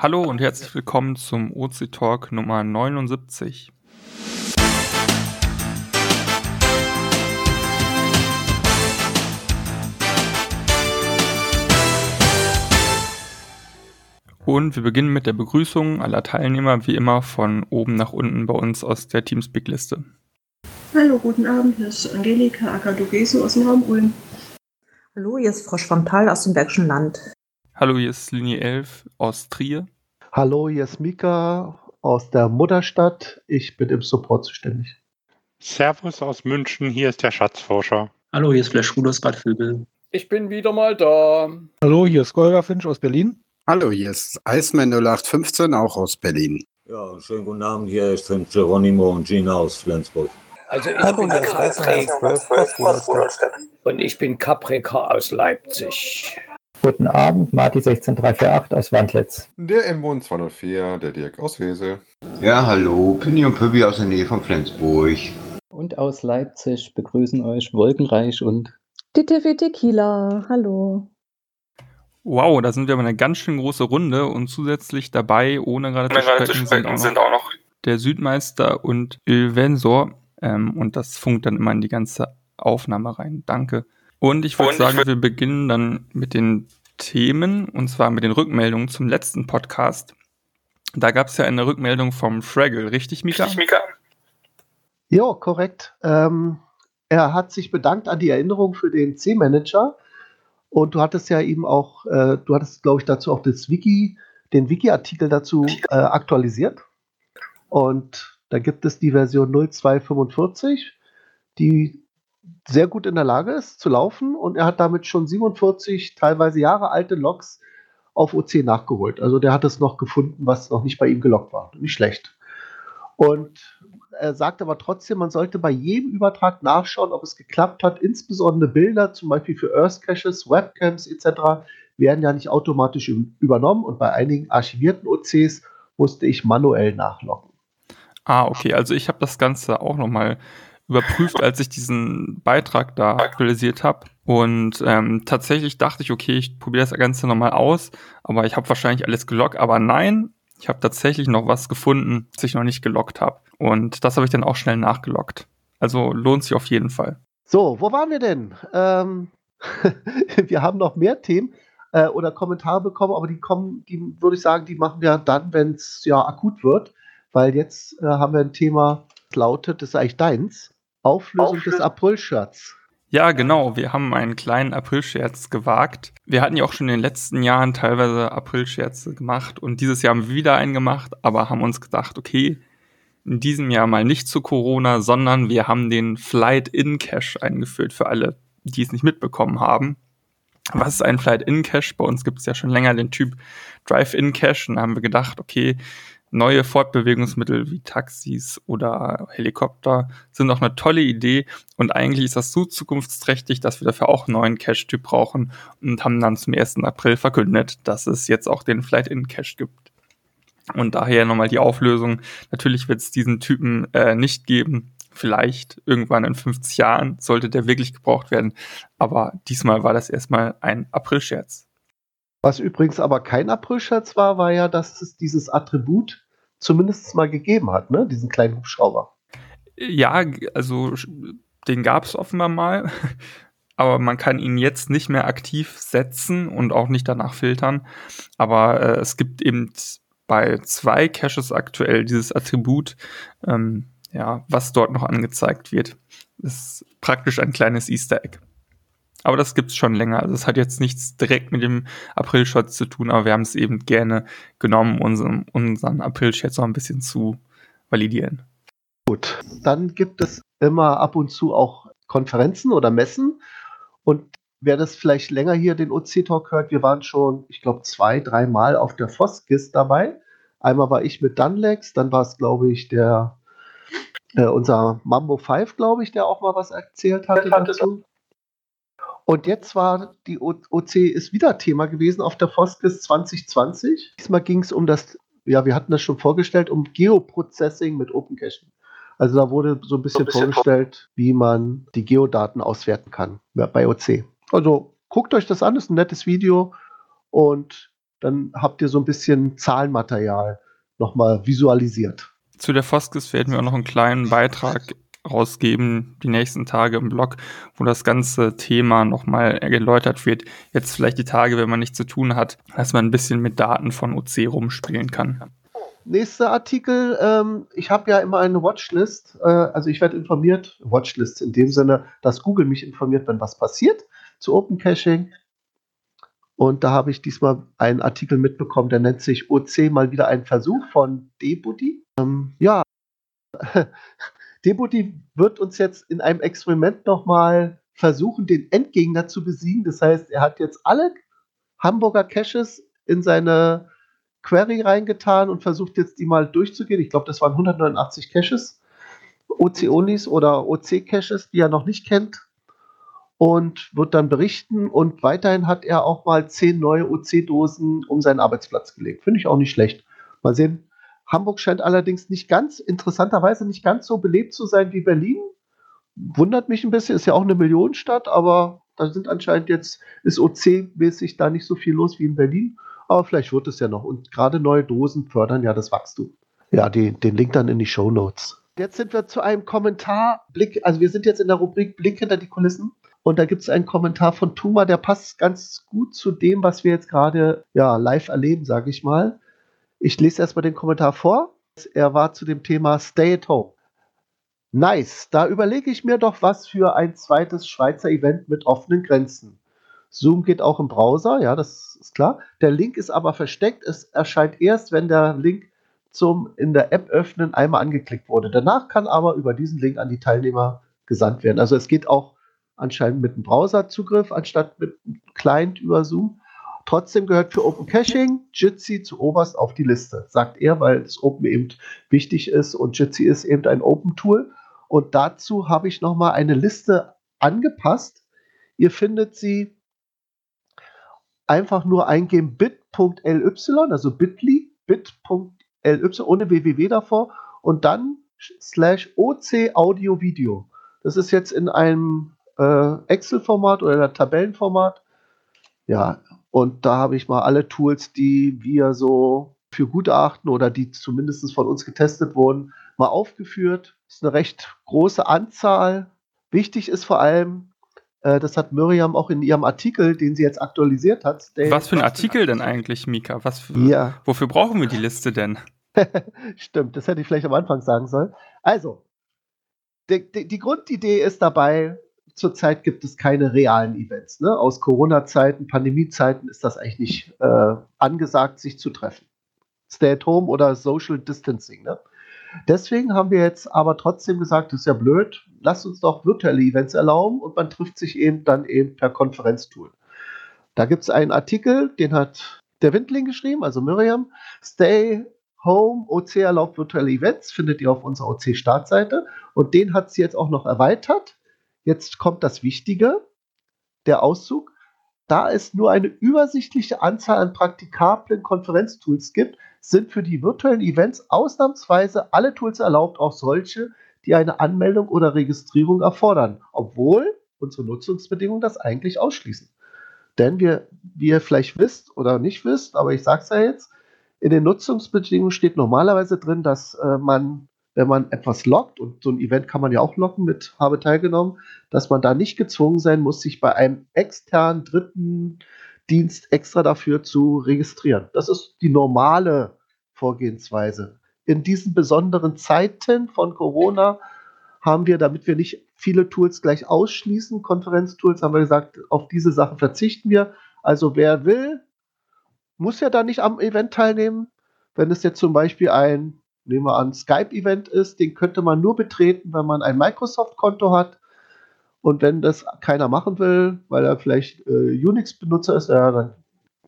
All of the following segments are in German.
Hallo und herzlich willkommen zum OC Talk Nummer 79. Und wir beginnen mit der Begrüßung aller Teilnehmer, wie immer von oben nach unten bei uns aus der Teamspeak-Liste. Hallo, guten Abend, hier ist Angelika Akadogesu aus dem Raum Ulm. Hallo, hier ist Frau Schwammtal aus dem Bergischen Land. Hallo, hier ist Linie 11 aus Trier. Hallo, hier ist Mika aus der Mutterstadt. Ich bin im Support zuständig. Servus aus München, hier ist der Schatzforscher. Hallo, hier ist Flash aus Bad Vögel. Ich bin wieder mal da. Hallo, hier ist Golga Finch aus Berlin. Hallo, hier ist Iceman 0815, auch aus Berlin. Ja, schönen guten Abend, hier ist Geronimo und Gina aus Flensburg. Also ich bin Capri und ich bin Caprica aus Leipzig. Guten Abend, Marti 16348 aus Wandlitz. Der M-Bund 204, der Dirk aus Wesel. Ja, hallo, Pinny und Pübbi aus der Nähe von Flensburg. Und aus Leipzig begrüßen euch Wolkenreich und DTV Tequila, hallo. Wow, da sind wir aber eine ganz schön große Runde und zusätzlich dabei, ohne gerade zu sprechen, sind, auch, sind auch noch der Südmeister und Ilvensor. Ähm, und das funkt dann immer in die ganze Aufnahme rein. Danke. Und ich würde sagen, wir beginnen dann mit den Themen und zwar mit den Rückmeldungen zum letzten Podcast. Da gab es ja eine Rückmeldung vom Fraggle, richtig, Mika? Richtig, Mika? Ja, korrekt. Ähm, er hat sich bedankt an die Erinnerung für den C-Manager und du hattest ja eben auch, äh, du hattest, glaube ich, dazu auch das Wiki, den Wiki-Artikel dazu äh, aktualisiert. Und da gibt es die Version 0245, die sehr gut in der Lage ist zu laufen und er hat damit schon 47 teilweise Jahre alte Logs auf OC nachgeholt. Also der hat es noch gefunden, was noch nicht bei ihm gelockt war. Nicht schlecht. Und er sagt aber trotzdem, man sollte bei jedem Übertrag nachschauen, ob es geklappt hat. Insbesondere Bilder, zum Beispiel für Earth Caches, Webcams etc., werden ja nicht automatisch übernommen und bei einigen archivierten OCs musste ich manuell nachloggen. Ah, okay. Also ich habe das Ganze auch nochmal überprüft, als ich diesen Beitrag da aktualisiert habe. Und ähm, tatsächlich dachte ich, okay, ich probiere das Ganze nochmal aus, aber ich habe wahrscheinlich alles gelockt. Aber nein, ich habe tatsächlich noch was gefunden, was ich noch nicht gelockt habe. Und das habe ich dann auch schnell nachgelockt. Also lohnt sich auf jeden Fall. So, wo waren wir denn? Ähm, wir haben noch mehr Themen äh, oder Kommentare bekommen, aber die kommen, die würde ich sagen, die machen wir dann, wenn es ja akut wird. Weil jetzt äh, haben wir ein Thema, das lautet, das ist eigentlich deins. Auflösung, Auflösung. des April-Shirts. Ja, genau. Wir haben einen kleinen April-Scherz gewagt. Wir hatten ja auch schon in den letzten Jahren teilweise April-Scherze gemacht und dieses Jahr haben wir wieder einen gemacht, aber haben uns gedacht, okay, in diesem Jahr mal nicht zu Corona, sondern wir haben den Flight-In-Cache eingeführt für alle, die es nicht mitbekommen haben. Was ist ein Flight-In-Cache? Bei uns gibt es ja schon länger den Typ Drive-In-Cache und da haben wir gedacht, okay, Neue Fortbewegungsmittel wie Taxis oder Helikopter sind auch eine tolle Idee und eigentlich ist das so zukunftsträchtig, dass wir dafür auch einen neuen Cache-Typ brauchen und haben dann zum 1. April verkündet, dass es jetzt auch den Flight-In-Cache gibt. Und daher nochmal die Auflösung. Natürlich wird es diesen Typen äh, nicht geben. Vielleicht irgendwann in 50 Jahren sollte der wirklich gebraucht werden. Aber diesmal war das erstmal ein April-Scherz. Was übrigens aber kein April-Scherz war, war ja, dass es dieses Attribut zumindest mal gegeben hat, ne? Diesen kleinen Hubschrauber. Ja, also den gab es offenbar mal, aber man kann ihn jetzt nicht mehr aktiv setzen und auch nicht danach filtern. Aber äh, es gibt eben bei zwei Caches aktuell dieses Attribut, ähm, ja, was dort noch angezeigt wird. Das ist praktisch ein kleines Easter Egg. Aber das gibt's schon länger. Also es hat jetzt nichts direkt mit dem April-Shot zu tun, aber wir haben es eben gerne genommen, unseren, unseren April-Chat so ein bisschen zu validieren. Gut, dann gibt es immer ab und zu auch Konferenzen oder Messen. Und wer das vielleicht länger hier den OC-Talk hört, wir waren schon, ich glaube, zwei, dreimal auf der Foskis dabei. Einmal war ich mit Dunlex, dann war es, glaube ich, der äh, unser Mambo 5, glaube ich, der auch mal was erzählt hatte dazu. Und jetzt war die OC ist wieder Thema gewesen auf der Foskis 2020. Diesmal ging es um das, ja, wir hatten das schon vorgestellt, um Geoprocessing mit Open Caching. Also da wurde so ein bisschen, so ein bisschen vorgestellt, wie man die Geodaten auswerten kann bei OC. Also guckt euch das an, ist ein nettes Video und Dann habt ihr so ein bisschen Zahlenmaterial nochmal visualisiert. Zu der Foskis werden wir auch noch einen kleinen Beitrag rausgeben, die nächsten Tage im Blog, wo das ganze Thema nochmal erläutert wird. Jetzt vielleicht die Tage, wenn man nichts zu tun hat, dass man ein bisschen mit Daten von OC rumspielen kann. Nächster Artikel, ähm, ich habe ja immer eine Watchlist, äh, also ich werde informiert, Watchlist in dem Sinne, dass Google mich informiert, wenn was passiert zu Open Caching. Und da habe ich diesmal einen Artikel mitbekommen, der nennt sich OC mal wieder ein Versuch von Debuddy. Ähm, ja, Debut wird uns jetzt in einem Experiment nochmal versuchen, den Endgegner zu besiegen. Das heißt, er hat jetzt alle Hamburger Caches in seine Query reingetan und versucht jetzt die mal durchzugehen. Ich glaube, das waren 189 Caches. OC-Onis oder OC-Caches, die er noch nicht kennt. Und wird dann berichten. Und weiterhin hat er auch mal zehn neue OC-Dosen um seinen Arbeitsplatz gelegt. Finde ich auch nicht schlecht. Mal sehen, Hamburg scheint allerdings nicht ganz, interessanterweise nicht ganz so belebt zu sein wie Berlin. Wundert mich ein bisschen, ist ja auch eine Millionenstadt, aber da sind anscheinend jetzt, ist OC-mäßig da nicht so viel los wie in Berlin. Aber vielleicht wird es ja noch. Und gerade neue Dosen fördern ja das Wachstum. Ja, die, den Link dann in die Show Notes. Jetzt sind wir zu einem Kommentar. Blick, also wir sind jetzt in der Rubrik Blick hinter die Kulissen. Und da gibt es einen Kommentar von Tuma, der passt ganz gut zu dem, was wir jetzt gerade ja, live erleben, sage ich mal. Ich lese erstmal den Kommentar vor. Er war zu dem Thema Stay at Home. Nice, da überlege ich mir doch was für ein zweites Schweizer Event mit offenen Grenzen. Zoom geht auch im Browser, ja, das ist klar. Der Link ist aber versteckt. Es erscheint erst, wenn der Link zum in der App öffnen einmal angeklickt wurde. Danach kann aber über diesen Link an die Teilnehmer gesandt werden. Also es geht auch anscheinend mit einem Browserzugriff anstatt mit einem Client über Zoom. Trotzdem gehört für Open Caching Jitsi zu oberst auf die Liste, sagt er, weil das Open eben wichtig ist und Jitsi ist eben ein Open Tool. Und dazu habe ich nochmal eine Liste angepasst. Ihr findet sie einfach nur eingeben bit.ly, also bit.ly, bit.ly ohne www davor und dann slash oc Audio Video. Das ist jetzt in einem äh, Excel-Format oder Tabellenformat. Ja, und da habe ich mal alle Tools, die wir so für gut erachten oder die zumindest von uns getestet wurden, mal aufgeführt. Das ist eine recht große Anzahl. Wichtig ist vor allem, äh, das hat Miriam auch in ihrem Artikel, den sie jetzt aktualisiert hat. Was für ein Artikel denn eigentlich, Mika? Was für, ja. Wofür brauchen wir die Liste denn? Stimmt, das hätte ich vielleicht am Anfang sagen sollen. Also, die, die, die Grundidee ist dabei, zurzeit gibt es keine realen Events. Ne? Aus Corona-Zeiten, Pandemie-Zeiten ist das eigentlich nicht äh, angesagt, sich zu treffen. Stay at home oder Social Distancing. Ne? Deswegen haben wir jetzt aber trotzdem gesagt, das ist ja blöd, lasst uns doch virtuelle Events erlauben und man trifft sich eben dann eben per Konferenztool. Da gibt es einen Artikel, den hat der Windling geschrieben, also Miriam. Stay Home OC erlaubt virtuelle Events, findet ihr auf unserer OC-Startseite. Und den hat sie jetzt auch noch erweitert Jetzt kommt das Wichtige, der Auszug. Da es nur eine übersichtliche Anzahl an praktikablen Konferenztools gibt, sind für die virtuellen Events ausnahmsweise alle Tools erlaubt, auch solche, die eine Anmeldung oder Registrierung erfordern, obwohl unsere Nutzungsbedingungen das eigentlich ausschließen. Denn wir, wie ihr vielleicht wisst oder nicht wisst, aber ich sage es ja jetzt, in den Nutzungsbedingungen steht normalerweise drin, dass äh, man wenn man etwas lockt, und so ein Event kann man ja auch locken mit habe teilgenommen, dass man da nicht gezwungen sein muss, sich bei einem externen dritten Dienst extra dafür zu registrieren. Das ist die normale Vorgehensweise. In diesen besonderen Zeiten von Corona haben wir, damit wir nicht viele Tools gleich ausschließen, Konferenztools, haben wir gesagt, auf diese Sachen verzichten wir. Also wer will, muss ja da nicht am Event teilnehmen. Wenn es jetzt zum Beispiel ein nehmen wir an, Skype-Event ist, den könnte man nur betreten, wenn man ein Microsoft-Konto hat. Und wenn das keiner machen will, weil er vielleicht äh, Unix-Benutzer ist, ja, dann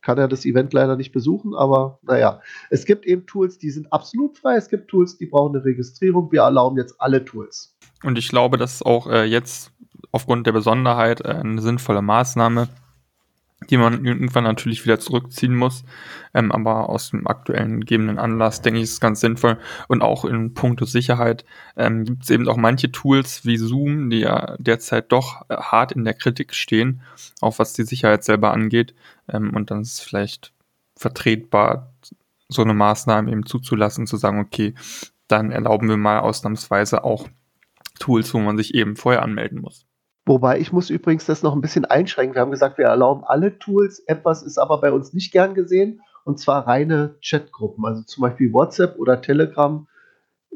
kann er das Event leider nicht besuchen. Aber naja, es gibt eben Tools, die sind absolut frei. Es gibt Tools, die brauchen eine Registrierung. Wir erlauben jetzt alle Tools. Und ich glaube, das ist auch äh, jetzt aufgrund der Besonderheit äh, eine sinnvolle Maßnahme die man irgendwann natürlich wieder zurückziehen muss. Ähm, aber aus dem aktuellen gegebenen Anlass denke ich, ist es ganz sinnvoll. Und auch in puncto Sicherheit ähm, gibt es eben auch manche Tools wie Zoom, die ja derzeit doch äh, hart in der Kritik stehen, auch was die Sicherheit selber angeht. Ähm, und dann ist es vielleicht vertretbar, so eine Maßnahme eben zuzulassen, zu sagen, okay, dann erlauben wir mal ausnahmsweise auch Tools, wo man sich eben vorher anmelden muss. Wobei ich muss übrigens das noch ein bisschen einschränken. Wir haben gesagt, wir erlauben alle Tools. Etwas ist aber bei uns nicht gern gesehen, und zwar reine Chatgruppen. Also zum Beispiel WhatsApp oder Telegram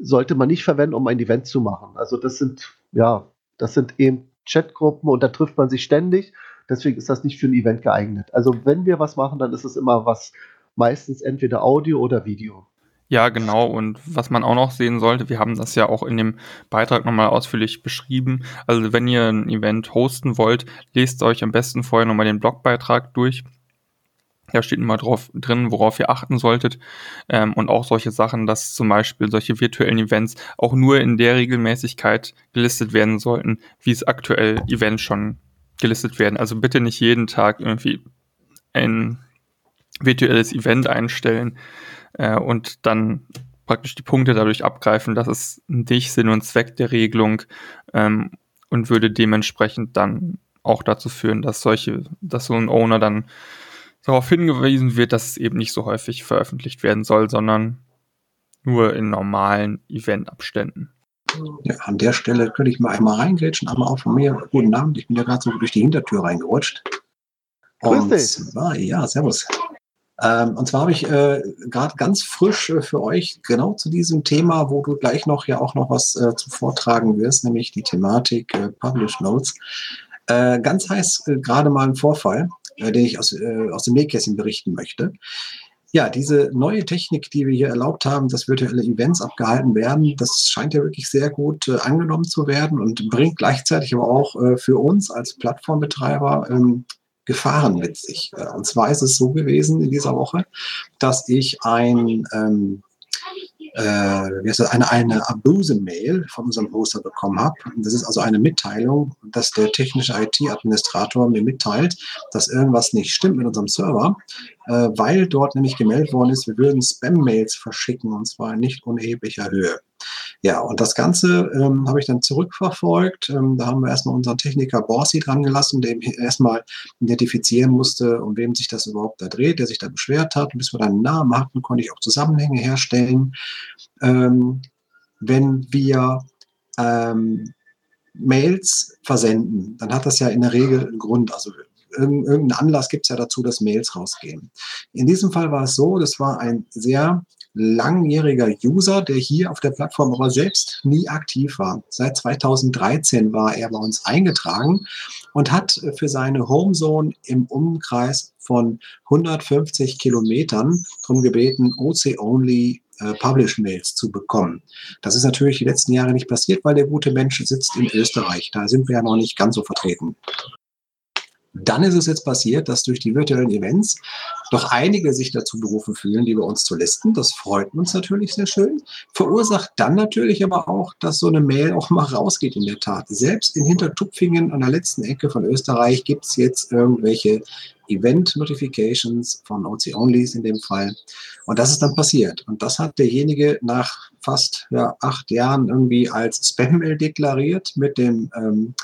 sollte man nicht verwenden, um ein Event zu machen. Also das sind, ja, das sind eben Chatgruppen und da trifft man sich ständig. Deswegen ist das nicht für ein Event geeignet. Also wenn wir was machen, dann ist es immer was, meistens entweder Audio oder Video. Ja, genau. Und was man auch noch sehen sollte, wir haben das ja auch in dem Beitrag nochmal ausführlich beschrieben. Also wenn ihr ein Event hosten wollt, lest euch am besten vorher nochmal den Blogbeitrag durch. Da steht immer drauf drin, worauf ihr achten solltet. Ähm, und auch solche Sachen, dass zum Beispiel solche virtuellen Events auch nur in der Regelmäßigkeit gelistet werden sollten, wie es aktuell Events schon gelistet werden. Also bitte nicht jeden Tag irgendwie ein virtuelles Event einstellen äh, und dann praktisch die Punkte dadurch abgreifen. Das ist nicht Sinn und Zweck der Regelung ähm, und würde dementsprechend dann auch dazu führen, dass solche, dass so ein Owner dann darauf hingewiesen wird, dass es eben nicht so häufig veröffentlicht werden soll, sondern nur in normalen Eventabständen. Ja, an der Stelle könnte ich mal einmal reingrätschen, einmal auch von mir. Guten Abend, ich bin ja gerade so durch die Hintertür reingerutscht. Grüß dich. Zwar, ja, servus. Ähm, und zwar habe ich äh, gerade ganz frisch äh, für euch genau zu diesem Thema, wo du gleich noch ja auch noch was äh, zu vortragen wirst, nämlich die Thematik äh, Publish Notes. Äh, ganz heiß äh, gerade mal ein Vorfall, den ich aus, aus dem Nähkästchen berichten möchte. Ja, diese neue Technik, die wir hier erlaubt haben, dass virtuelle Events abgehalten werden, das scheint ja wirklich sehr gut angenommen zu werden und bringt gleichzeitig aber auch für uns als Plattformbetreiber ähm, Gefahren mit sich. Äh, und zwar ist es so gewesen in dieser Woche, dass ich ein ähm, äh, eine, eine Abuse-Mail von unserem Hoster bekommen habe. Das ist also eine Mitteilung, dass der technische IT-Administrator mir mitteilt, dass irgendwas nicht stimmt mit unserem Server, äh, weil dort nämlich gemeldet worden ist, wir würden Spam-Mails verschicken und zwar in nicht unerheblicher Höhe. Ja, und das Ganze ähm, habe ich dann zurückverfolgt. Ähm, da haben wir erstmal unseren Techniker Borsi dran gelassen, der erstmal identifizieren musste, um wem sich das überhaupt da dreht, der sich da beschwert hat. Und bis wir dann einen Namen hatten, konnte ich auch Zusammenhänge herstellen. Ähm, wenn wir ähm, Mails versenden, dann hat das ja in der Regel einen Grund. Also irgendeinen Anlass gibt es ja dazu, dass Mails rausgehen. In diesem Fall war es so, das war ein sehr langjähriger User, der hier auf der Plattform aber selbst nie aktiv war. Seit 2013 war er bei uns eingetragen und hat für seine Homezone im Umkreis von 150 Kilometern darum gebeten, OC-Only äh, Publish-Mails zu bekommen. Das ist natürlich die letzten Jahre nicht passiert, weil der gute Mensch sitzt in Österreich. Da sind wir ja noch nicht ganz so vertreten. Dann ist es jetzt passiert, dass durch die virtuellen Events doch einige sich dazu berufen fühlen, die bei uns zu listen. Das freut uns natürlich sehr schön. Verursacht dann natürlich aber auch, dass so eine Mail auch mal rausgeht in der Tat. Selbst in Hintertupfingen an der letzten Ecke von Österreich gibt es jetzt irgendwelche Event-Notifications von OC-Onlys in dem Fall. Und das ist dann passiert. Und das hat derjenige nach fast ja, acht Jahren irgendwie als Spam-Mail deklariert mit dem ähm,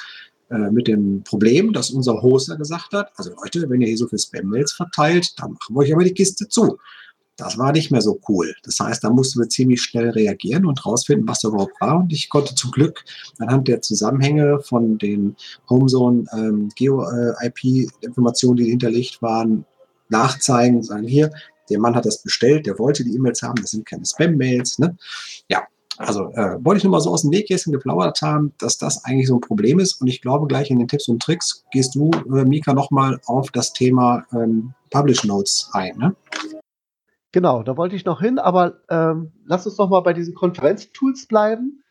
äh, mit dem Problem, dass unser Hoster gesagt hat, also Leute, wenn ihr hier so viele Spam-Mails verteilt, dann machen wir euch aber die Kiste zu. Das war nicht mehr so cool. Das heißt, da mussten wir ziemlich schnell reagieren und rausfinden, was da überhaupt war. Und ich konnte zum Glück anhand der Zusammenhänge von den Homezone ähm, Geo-IP-Informationen, äh, die hinterlegt waren, nachzeigen, sagen hier, der Mann hat das bestellt, der wollte die E-Mails haben, das sind keine Spam-Mails. Ne? Ja, also äh, wollte ich nur mal so aus dem Nähkästchen geplaudert haben, dass das eigentlich so ein Problem ist. Und ich glaube, gleich in den Tipps und Tricks gehst du, äh, Mika, nochmal auf das Thema ähm, Publish Notes ein. Ne? Genau, da wollte ich noch hin, aber ähm, lass uns noch mal bei diesen Konferenztools bleiben.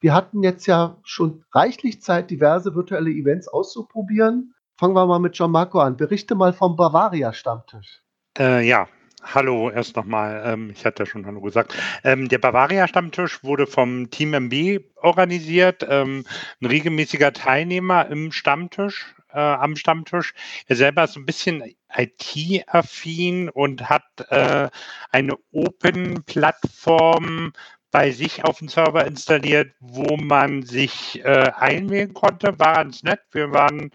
Wir hatten jetzt ja schon reichlich Zeit, diverse virtuelle Events auszuprobieren. Fangen wir mal mit John Marco an. Berichte mal vom Bavaria-Stammtisch. Äh, ja, Hallo, erst nochmal. Ähm, ich hatte ja schon Hallo gesagt. Ähm, der Bavaria-Stammtisch wurde vom Team MB organisiert. Ähm, ein regelmäßiger Teilnehmer im Stammtisch, äh, am Stammtisch. Er selber ist ein bisschen IT-affin und hat äh, eine Open-Plattform bei sich auf dem Server installiert, wo man sich äh, einwählen konnte. War ganz nett. Wir waren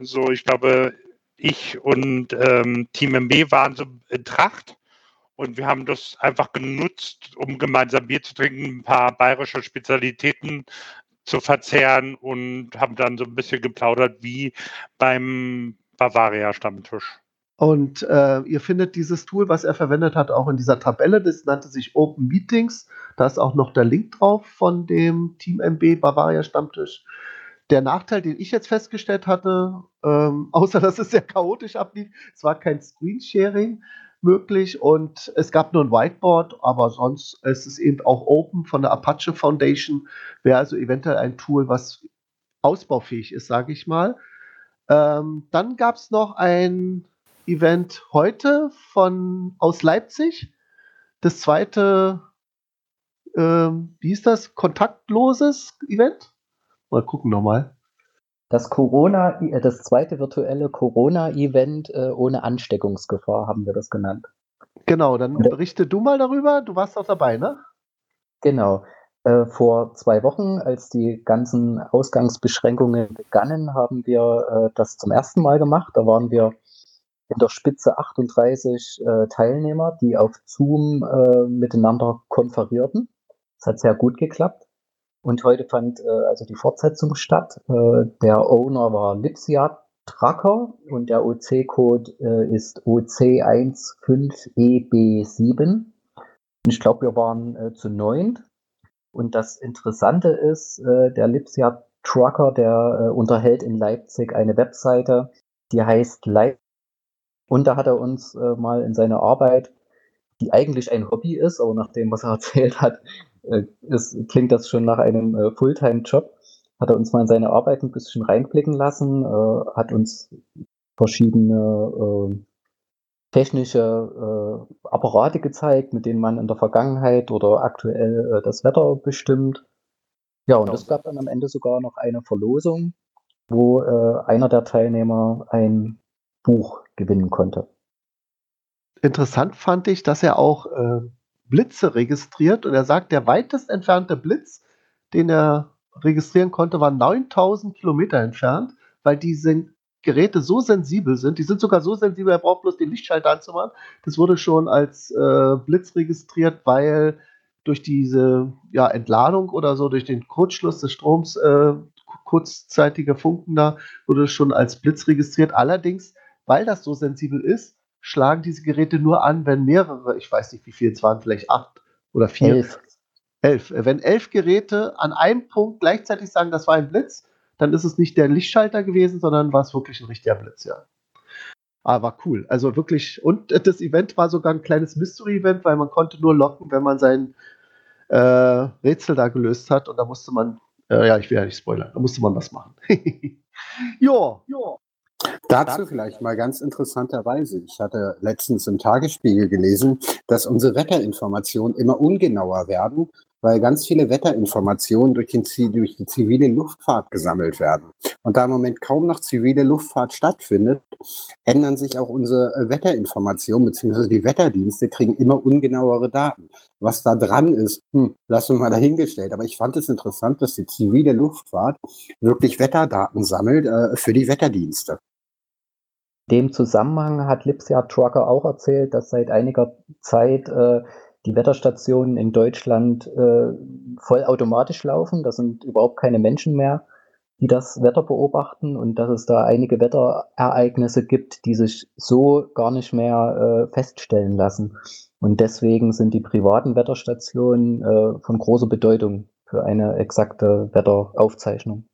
so, ich glaube, ich und ähm, Team MB waren so in Tracht und wir haben das einfach genutzt, um gemeinsam Bier zu trinken, ein paar bayerische Spezialitäten zu verzehren und haben dann so ein bisschen geplaudert wie beim Bavaria-Stammtisch. Und äh, ihr findet dieses Tool, was er verwendet hat, auch in dieser Tabelle. Das nannte sich Open Meetings. Da ist auch noch der Link drauf von dem Team MB Bavaria Stammtisch. Der Nachteil, den ich jetzt festgestellt hatte, ähm, außer dass es sehr chaotisch ablief, es war kein Screensharing möglich und es gab nur ein Whiteboard, aber sonst ist es eben auch Open von der Apache Foundation. Wäre also eventuell ein Tool, was ausbaufähig ist, sage ich mal. Ähm, dann gab es noch ein Event heute von aus Leipzig. Das zweite, ähm, wie ist das? Kontaktloses Event? Mal gucken nochmal. Das Corona, äh, das zweite virtuelle Corona-Event äh, ohne Ansteckungsgefahr haben wir das genannt. Genau, dann berichte du mal darüber. Du warst auch dabei, ne? Genau. Äh, vor zwei Wochen, als die ganzen Ausgangsbeschränkungen begannen, haben wir äh, das zum ersten Mal gemacht. Da waren wir in der Spitze 38 äh, Teilnehmer, die auf Zoom äh, miteinander konferierten. Das hat sehr gut geklappt. Und heute fand äh, also die Fortsetzung statt. Äh, der Owner war Lipsia Tracker und der OC-Code äh, ist OC15EB7. Und ich glaube, wir waren äh, zu neunt. Und das Interessante ist, äh, der Lipsia Trucker, der äh, unterhält in Leipzig eine Webseite, die heißt Leipzig und da hat er uns äh, mal in seine Arbeit, die eigentlich ein Hobby ist, aber nach dem, was er erzählt hat, äh, ist, klingt das schon nach einem äh, Fulltime-Job, hat er uns mal in seine Arbeit ein bisschen reinblicken lassen, äh, hat uns verschiedene äh, technische äh, Apparate gezeigt, mit denen man in der Vergangenheit oder aktuell äh, das Wetter bestimmt. Ja, und es gab dann am Ende sogar noch eine Verlosung, wo äh, einer der Teilnehmer ein Buch gewinnen konnte. Interessant fand ich, dass er auch äh, Blitze registriert und er sagt, der weitest entfernte Blitz, den er registrieren konnte, war 9000 Kilometer entfernt, weil diese Geräte so sensibel sind. Die sind sogar so sensibel, er braucht bloß den Lichtschalter anzumachen. Das wurde schon als äh, Blitz registriert, weil durch diese ja, Entladung oder so, durch den Kurzschluss des Stroms, äh, kurzzeitige Funken da, wurde schon als Blitz registriert. Allerdings weil das so sensibel ist, schlagen diese Geräte nur an, wenn mehrere, ich weiß nicht wie viele es waren, vielleicht acht oder vier. Elf. Elf. Wenn elf Geräte an einem Punkt gleichzeitig sagen, das war ein Blitz, dann ist es nicht der Lichtschalter gewesen, sondern war es wirklich ein richtiger Blitz, ja. Aber cool. Also wirklich, und das Event war sogar ein kleines Mystery-Event, weil man konnte nur locken, wenn man sein äh, Rätsel da gelöst hat und da musste man, äh, ja, ich will ja nicht spoilern, da musste man das machen. jo, jo. Dazu vielleicht mal ganz interessanterweise. Ich hatte letztens im Tagesspiegel gelesen, dass unsere Wetterinformationen immer ungenauer werden, weil ganz viele Wetterinformationen durch, den, durch die zivile Luftfahrt gesammelt werden. Und da im Moment kaum noch zivile Luftfahrt stattfindet, ändern sich auch unsere äh, Wetterinformationen, beziehungsweise die Wetterdienste kriegen immer ungenauere Daten. Was da dran ist, hm, lassen wir mal dahingestellt. Aber ich fand es interessant, dass die zivile Luftfahrt wirklich Wetterdaten sammelt äh, für die Wetterdienste dem Zusammenhang hat Lipsia Trucker auch erzählt, dass seit einiger Zeit äh, die Wetterstationen in Deutschland äh, vollautomatisch laufen. Da sind überhaupt keine Menschen mehr, die das Wetter beobachten und dass es da einige Wetterereignisse gibt, die sich so gar nicht mehr äh, feststellen lassen. Und deswegen sind die privaten Wetterstationen äh, von großer Bedeutung für eine exakte Wetteraufzeichnung.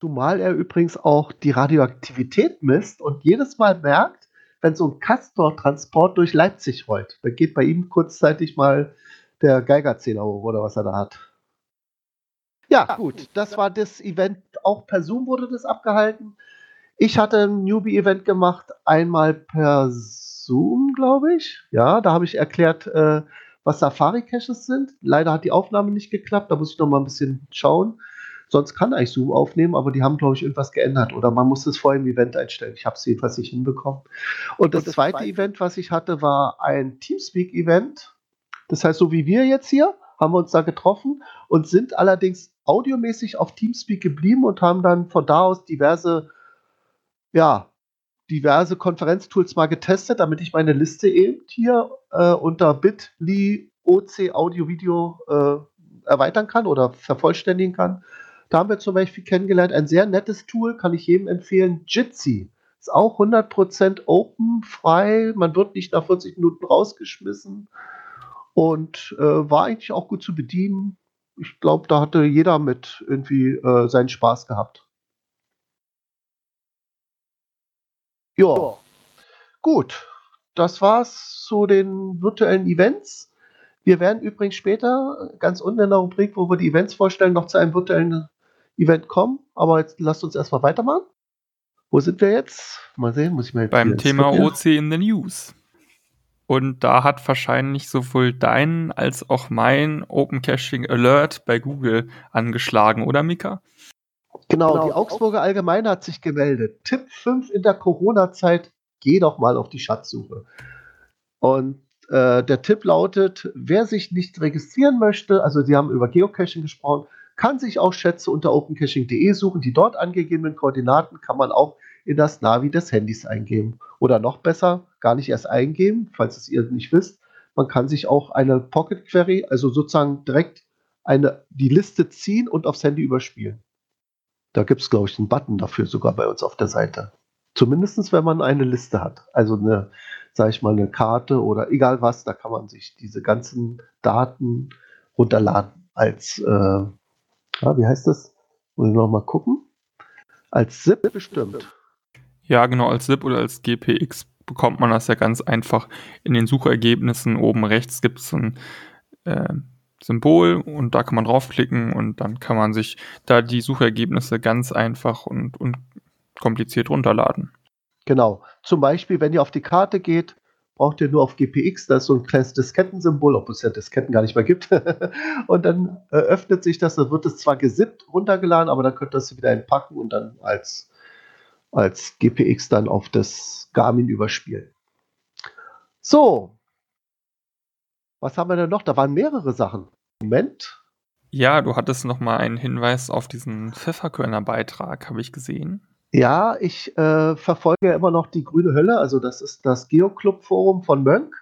Zumal er übrigens auch die Radioaktivität misst und jedes Mal merkt, wenn so ein Castor-Transport durch Leipzig rollt. Da geht bei ihm kurzzeitig mal der Geigerzähler hoch oder was er da hat. Ja, gut, das war das Event. Auch per Zoom wurde das abgehalten. Ich hatte ein Newbie-Event gemacht, einmal per Zoom, glaube ich. Ja, da habe ich erklärt, äh, was Safari-Caches sind. Leider hat die Aufnahme nicht geklappt, da muss ich noch mal ein bisschen schauen. Sonst kann eigentlich Zoom aufnehmen, aber die haben, glaube ich, irgendwas geändert oder man muss es vor im Event einstellen. Ich habe es jedenfalls nicht hinbekommen. Und das, Und das zweite, zweite Event, was ich hatte, war ein Teamspeak-Event. Das heißt, so wie wir jetzt hier, haben wir uns da getroffen und sind allerdings audiomäßig auf Teamspeak geblieben und haben dann von da aus diverse ja, diverse Konferenztools mal getestet, damit ich meine Liste eben hier äh, unter bit.ly OC Audio Video äh, erweitern kann oder vervollständigen kann. Da haben wir zum Beispiel kennengelernt, ein sehr nettes Tool, kann ich jedem empfehlen, Jitsi. Ist auch 100% open, frei, man wird nicht nach 40 Minuten rausgeschmissen und äh, war eigentlich auch gut zu bedienen. Ich glaube, da hatte jeder mit irgendwie äh, seinen Spaß gehabt. Ja, gut. Das war's zu den virtuellen Events. Wir werden übrigens später ganz unten in der Rubrik, wo wir die Events vorstellen, noch zu einem virtuellen Event kommen. Aber jetzt lasst uns erstmal weitermachen. Wo sind wir jetzt? Mal sehen, muss ich mal jetzt Beim Thema OC in the News. Und da hat wahrscheinlich sowohl dein als auch mein Open Caching Alert bei Google angeschlagen, oder Mika? Genau, die Augsburger Allgemeine hat sich gemeldet. Tipp 5 in der Corona-Zeit, geh doch mal auf die Schatzsuche. Und äh, der Tipp lautet, wer sich nicht registrieren möchte, also sie haben über Geocaching gesprochen, kann sich auch Schätze unter opencaching.de suchen. Die dort angegebenen Koordinaten kann man auch in das Navi des Handys eingeben. Oder noch besser, gar nicht erst eingeben, falls es ihr nicht wisst. Man kann sich auch eine Pocket Query, also sozusagen direkt eine, die Liste ziehen und aufs Handy überspielen. Da gibt es, glaube ich, einen Button dafür sogar bei uns auf der Seite. Zumindest wenn man eine Liste hat. Also eine, sage ich mal, eine Karte oder egal was, da kann man sich diese ganzen Daten runterladen als, äh, ja, wie heißt das? Muss ich noch mal gucken. Als ZIP bestimmt. Ja, genau, als ZIP oder als GPX bekommt man das ja ganz einfach. In den Suchergebnissen oben rechts gibt es ein äh, Symbol und da kann man draufklicken und dann kann man sich da die Suchergebnisse ganz einfach und, und kompliziert runterladen. Genau. Zum Beispiel, wenn ihr auf die Karte geht, braucht ihr nur auf GPX, da ist so ein kleines Diskettensymbol, obwohl es ja Disketten gar nicht mehr gibt. und dann äh, öffnet sich das, dann wird es zwar gesippt runtergeladen, aber dann könnt ihr es wieder entpacken und dann als, als GPX dann auf das Garmin überspielen. So. Was haben wir denn noch? Da waren mehrere Sachen. Moment. Ja, du hattest noch mal einen Hinweis auf diesen Pfefferkörner-Beitrag, habe ich gesehen. Ja, ich äh, verfolge immer noch die Grüne Hölle, also das ist das Geoclub-Forum von Mönk.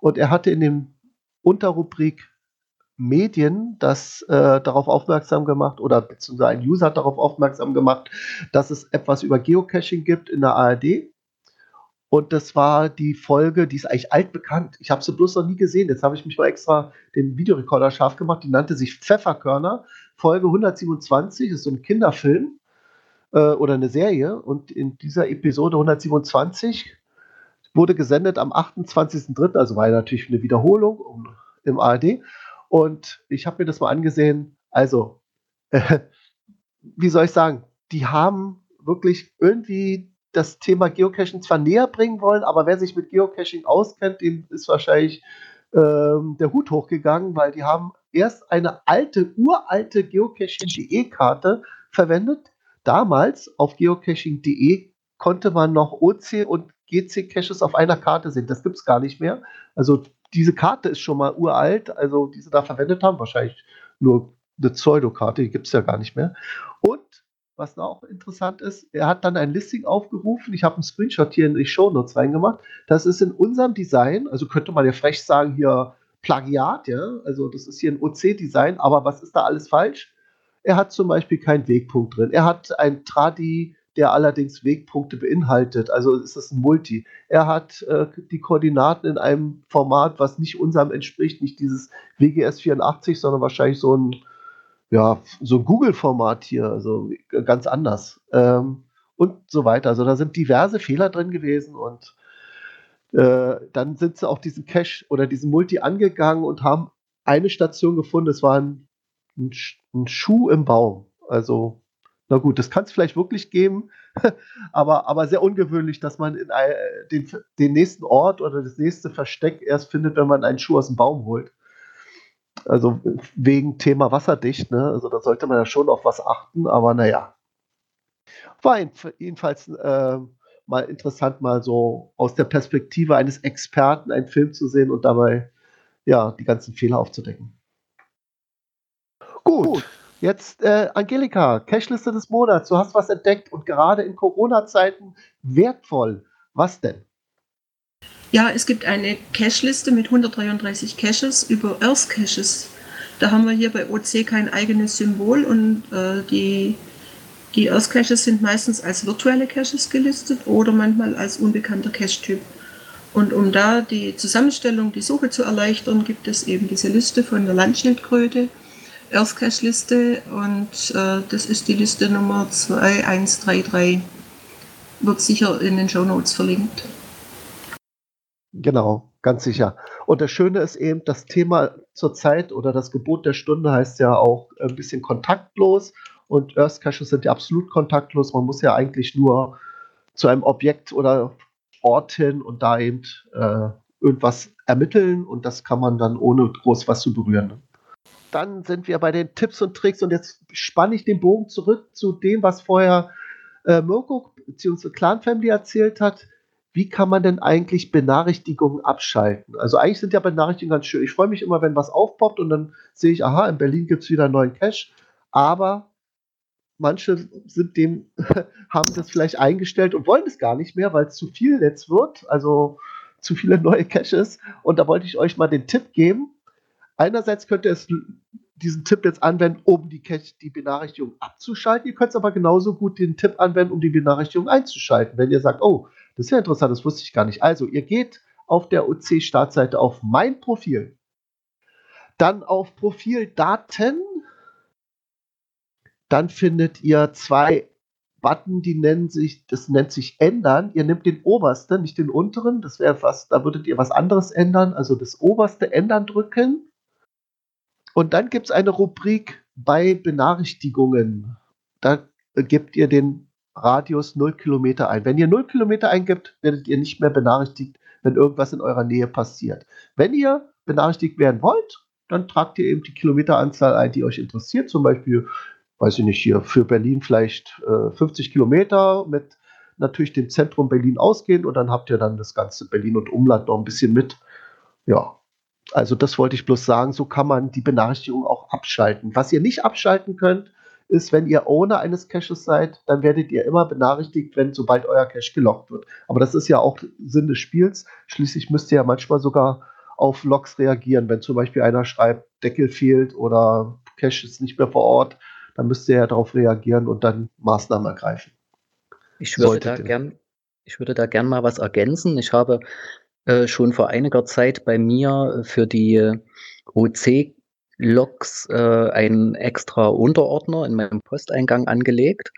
Und er hatte in dem Unterrubrik Medien das äh, darauf aufmerksam gemacht, oder beziehungsweise ein User hat darauf aufmerksam gemacht, dass es etwas über Geocaching gibt in der ARD. Und das war die Folge, die ist eigentlich altbekannt. Ich habe sie bloß noch nie gesehen. Jetzt habe ich mich mal extra den Videorekorder scharf gemacht. Die nannte sich Pfefferkörner. Folge 127 ist so ein Kinderfilm äh, oder eine Serie. Und in dieser Episode 127 wurde gesendet am 28.03., also war ja natürlich eine Wiederholung um, im ARD. Und ich habe mir das mal angesehen. Also, äh, wie soll ich sagen, die haben wirklich irgendwie das Thema Geocaching zwar näher bringen wollen, aber wer sich mit Geocaching auskennt, dem ist wahrscheinlich ähm, der Hut hochgegangen, weil die haben erst eine alte, uralte Geocaching.de-Karte verwendet. Damals auf geocaching.de konnte man noch OC und GC-Caches auf einer Karte sehen. Das gibt es gar nicht mehr. Also diese Karte ist schon mal uralt, also die sie da verwendet haben, wahrscheinlich nur eine Pseudokarte, die gibt es ja gar nicht mehr. Und was auch interessant ist, er hat dann ein Listing aufgerufen. Ich habe einen Screenshot hier in die Shownotes reingemacht. Das ist in unserem Design, also könnte man ja frech sagen, hier Plagiat, ja. Also das ist hier ein OC-Design, aber was ist da alles falsch? Er hat zum Beispiel keinen Wegpunkt drin. Er hat ein Tradi, der allerdings Wegpunkte beinhaltet. Also ist das ein Multi. Er hat äh, die Koordinaten in einem Format, was nicht unserem entspricht, nicht dieses WGS 84, sondern wahrscheinlich so ein ja, so ein Google-Format hier, also ganz anders. Ähm, und so weiter. Also da sind diverse Fehler drin gewesen und äh, dann sind sie auch diesen Cache oder diesen Multi angegangen und haben eine Station gefunden, es war ein, ein, Schuh im Baum. Also, na gut, das kann es vielleicht wirklich geben, aber, aber sehr ungewöhnlich, dass man in ein, den, den nächsten Ort oder das nächste Versteck erst findet, wenn man einen Schuh aus dem Baum holt. Also wegen Thema wasserdicht, ne? Also da sollte man ja schon auf was achten, aber naja. War jedenfalls äh, mal interessant, mal so aus der Perspektive eines Experten einen Film zu sehen und dabei ja die ganzen Fehler aufzudecken. Gut, Jetzt, äh, Angelika, Cashliste des Monats. Du hast was entdeckt und gerade in Corona-Zeiten wertvoll. Was denn? Ja, es gibt eine Cache-Liste mit 133 Caches über Earth Caches. Da haben wir hier bei OC kein eigenes Symbol und äh, die, die Earth Caches sind meistens als virtuelle Caches gelistet oder manchmal als unbekannter Cache-Typ. Und um da die Zusammenstellung, die Suche zu erleichtern, gibt es eben diese Liste von der Landschildkröte, Earth Cache Liste und äh, das ist die Liste Nummer 2133. Wird sicher in den Show Notes verlinkt. Genau, ganz sicher. Und das Schöne ist eben, das Thema zur Zeit oder das Gebot der Stunde heißt ja auch ein bisschen kontaktlos. Und Earth Caches sind ja absolut kontaktlos. Man muss ja eigentlich nur zu einem Objekt oder Ort hin und da eben äh, irgendwas ermitteln und das kann man dann ohne groß was zu berühren. Dann sind wir bei den Tipps und Tricks und jetzt spanne ich den Bogen zurück zu dem, was vorher äh, Mirko bzw. Clan Family erzählt hat wie kann man denn eigentlich Benachrichtigungen abschalten? Also eigentlich sind ja Benachrichtigungen ganz schön. Ich freue mich immer, wenn was aufpoppt und dann sehe ich, aha, in Berlin gibt es wieder einen neuen Cache. Aber manche sind dem, haben das vielleicht eingestellt und wollen es gar nicht mehr, weil es zu viel jetzt wird. Also zu viele neue Caches. Und da wollte ich euch mal den Tipp geben. Einerseits könnt ihr es diesen Tipp jetzt anwenden, um die, die Benachrichtigung abzuschalten. Ihr könnt aber genauso gut den Tipp anwenden, um die Benachrichtigung einzuschalten. Wenn ihr sagt, oh, das ist ja interessant, das wusste ich gar nicht. Also, ihr geht auf der OC-Startseite auf mein Profil, dann auf Profildaten, dann findet ihr zwei Button, die nennen sich, das nennt sich ändern. Ihr nehmt den obersten, nicht den unteren, das wäre was, da würdet ihr was anderes ändern, also das oberste ändern drücken. Und dann gibt es eine Rubrik bei Benachrichtigungen. Da gebt ihr den Radius 0 Kilometer ein. Wenn ihr 0 Kilometer eingibt, werdet ihr nicht mehr benachrichtigt, wenn irgendwas in eurer Nähe passiert. Wenn ihr benachrichtigt werden wollt, dann tragt ihr eben die Kilometeranzahl ein, die euch interessiert. Zum Beispiel, weiß ich nicht, hier für Berlin vielleicht äh, 50 Kilometer mit natürlich dem Zentrum Berlin ausgehend und dann habt ihr dann das ganze Berlin und Umland noch ein bisschen mit. Ja, also das wollte ich bloß sagen, so kann man die Benachrichtigung auch abschalten. Was ihr nicht abschalten könnt, ist, wenn ihr Owner eines Caches seid, dann werdet ihr immer benachrichtigt, wenn sobald euer Cache gelockt wird. Aber das ist ja auch Sinn des Spiels. Schließlich müsst ihr ja manchmal sogar auf Logs reagieren. Wenn zum Beispiel einer schreibt, Deckel fehlt oder Cache ist nicht mehr vor Ort, dann müsst ihr ja darauf reagieren und dann Maßnahmen ergreifen. Ich würde, da gern, ich würde da gern mal was ergänzen. Ich habe äh, schon vor einiger Zeit bei mir für die OC Logs äh, einen extra Unterordner in meinem Posteingang angelegt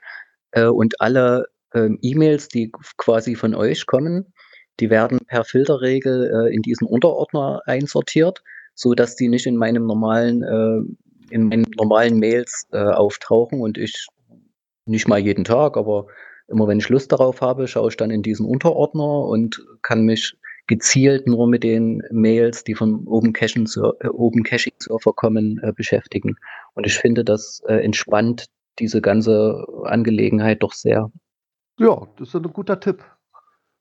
äh, und alle äh, E-Mails, die quasi von euch kommen, die werden per Filterregel äh, in diesen Unterordner einsortiert, so dass die nicht in meinem normalen äh, in meinen normalen Mails auftauchen und ich nicht mal jeden Tag, aber immer wenn ich Lust darauf habe, schaue ich dann in diesen Unterordner und kann mich gezielt nur mit den Mails, die von Open Caching äh, Caching Surfer kommen, äh, beschäftigen. Und ich finde, das äh, entspannt diese ganze Angelegenheit doch sehr. Ja, das ist ein guter Tipp.